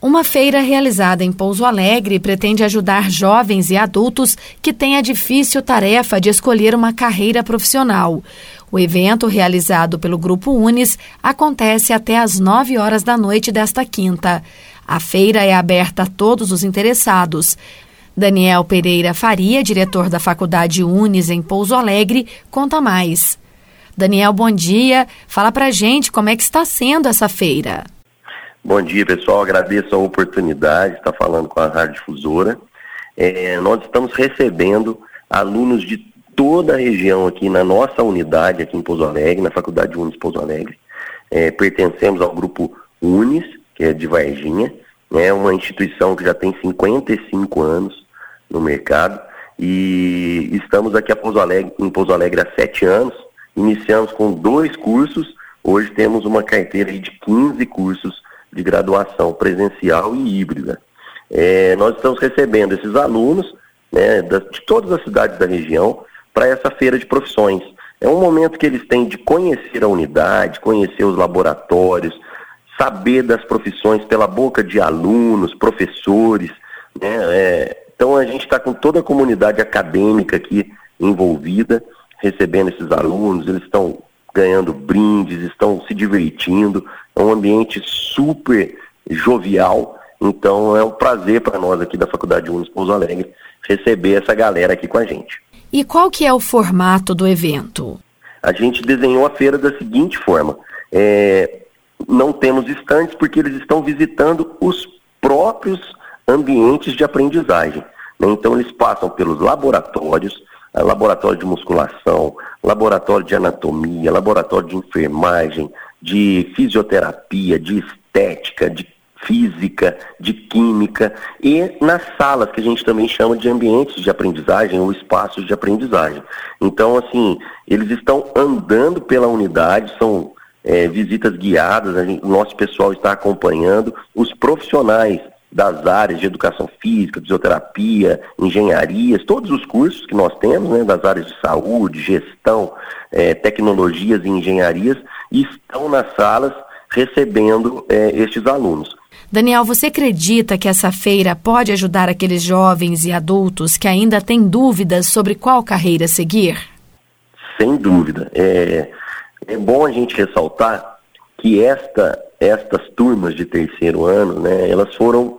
Uma feira realizada em Pouso Alegre pretende ajudar jovens e adultos que têm a difícil tarefa de escolher uma carreira profissional. O evento, realizado pelo Grupo Unis, acontece até às 9 horas da noite desta quinta. A feira é aberta a todos os interessados. Daniel Pereira Faria, diretor da Faculdade Unis em Pouso Alegre, conta mais. Daniel, bom dia. Fala pra gente como é que está sendo essa feira. Bom dia, pessoal. Agradeço a oportunidade de estar falando com a Rádio Difusora. É, nós estamos recebendo alunos de toda a região aqui na nossa unidade, aqui em Pouso Alegre, na Faculdade Unis Pouso Alegre. É, pertencemos ao grupo Unis, que é de Varginha, né, uma instituição que já tem 55 anos no mercado e estamos aqui a Pouso Alegre, em Pouso Alegre há sete anos. Iniciamos com dois cursos, hoje temos uma carteira de 15 cursos de graduação presencial e híbrida. É, nós estamos recebendo esses alunos né, de todas as cidades da região para essa feira de profissões. É um momento que eles têm de conhecer a unidade, conhecer os laboratórios, saber das profissões pela boca de alunos, professores. Né, é, então a gente está com toda a comunidade acadêmica aqui envolvida, recebendo esses alunos, eles estão ganhando brindes, estão se divertindo. É um ambiente super jovial. Então é um prazer para nós aqui da Faculdade Unis Pouso Alegre receber essa galera aqui com a gente. E qual que é o formato do evento? A gente desenhou a feira da seguinte forma: é, não temos estantes porque eles estão visitando os próprios ambientes de aprendizagem. Né? Então eles passam pelos laboratórios, laboratório de musculação, laboratório de anatomia, laboratório de enfermagem, de fisioterapia, de estética, de física, de química e nas salas que a gente também chama de ambientes de aprendizagem ou espaços de aprendizagem. Então, assim, eles estão andando pela unidade, são é, visitas guiadas, gente, o nosso pessoal está acompanhando, os profissionais das áreas de educação física, fisioterapia, engenharias, todos os cursos que nós temos, né, das áreas de saúde, gestão, é, tecnologias e engenharias, estão nas salas recebendo é, estes alunos. Daniel, você acredita que essa feira pode ajudar aqueles jovens e adultos que ainda têm dúvidas sobre qual carreira seguir? Sem dúvida. É, é bom a gente ressaltar que esta, estas turmas de terceiro ano, né, elas foram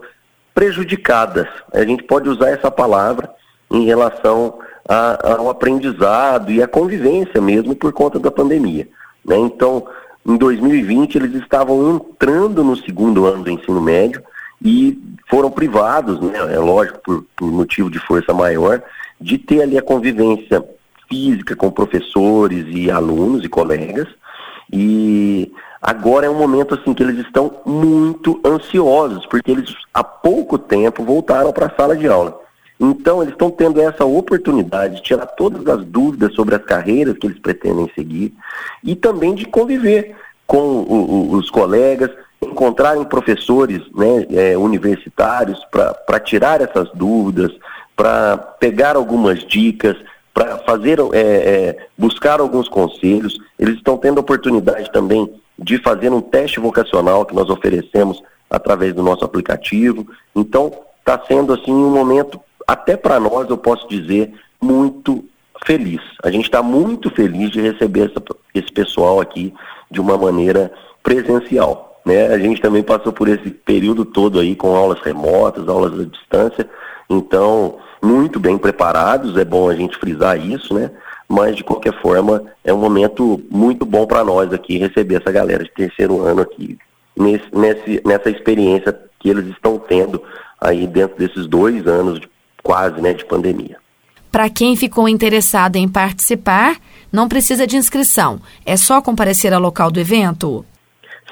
prejudicadas. A gente pode usar essa palavra em relação a, ao aprendizado e à convivência mesmo por conta da pandemia. Né? Então, em 2020, eles estavam entrando no segundo ano do ensino médio e foram privados, né, é lógico, por, por motivo de força maior, de ter ali a convivência física com professores e alunos e colegas. E Agora é um momento assim que eles estão muito ansiosos, porque eles há pouco tempo voltaram para a sala de aula. Então eles estão tendo essa oportunidade de tirar todas as dúvidas sobre as carreiras que eles pretendem seguir e também de conviver com o, o, os colegas, encontrarem professores né, é, universitários para tirar essas dúvidas, para pegar algumas dicas, para fazer é, é, buscar alguns conselhos. Eles estão tendo oportunidade também de fazer um teste vocacional que nós oferecemos através do nosso aplicativo. Então, está sendo assim um momento, até para nós, eu posso dizer, muito feliz. A gente está muito feliz de receber essa, esse pessoal aqui de uma maneira presencial. Né? A gente também passou por esse período todo aí com aulas remotas, aulas à distância, então muito bem preparados, é bom a gente frisar isso, né? Mas de qualquer forma é um momento muito bom para nós aqui receber essa galera de terceiro ano aqui nesse, nesse, nessa experiência que eles estão tendo aí dentro desses dois anos de, quase né, de pandemia. Para quem ficou interessado em participar, não precisa de inscrição, é só comparecer ao local do evento?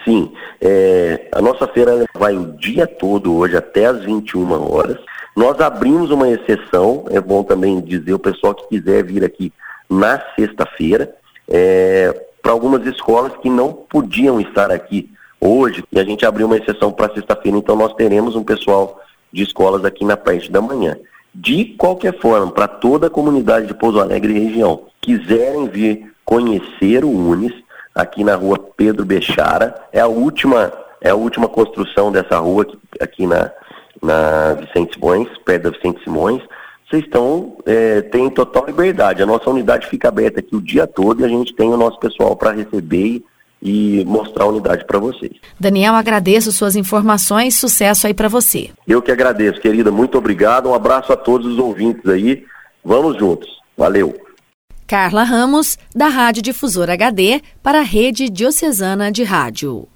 Sim, é, a nossa feira vai o dia todo hoje até às 21 horas. Nós abrimos uma exceção, é bom também dizer, o pessoal que quiser vir aqui na sexta-feira é, para algumas escolas que não podiam estar aqui hoje e a gente abriu uma exceção para sexta-feira, então nós teremos um pessoal de escolas aqui na parte da manhã. De qualquer forma, para toda a comunidade de Pouso Alegre e região, quiserem vir conhecer o Unis, aqui na rua Pedro Bechara, é a última é a última construção dessa rua aqui, aqui na, na Vicente Simões, perto da Vicente Simões. Vocês estão, é, têm total liberdade. A nossa unidade fica aberta aqui o dia todo e a gente tem o nosso pessoal para receber e, mostrar a unidade para vocês. Daniel, agradeço suas informações, sucesso aí para você. Eu que agradeço, querida, muito obrigado, um abraço a todos os ouvintes aí, vamos juntos, valeu. Carla Ramos, da Rádio Difusor HD, para a Rede Diocesana de Rádio.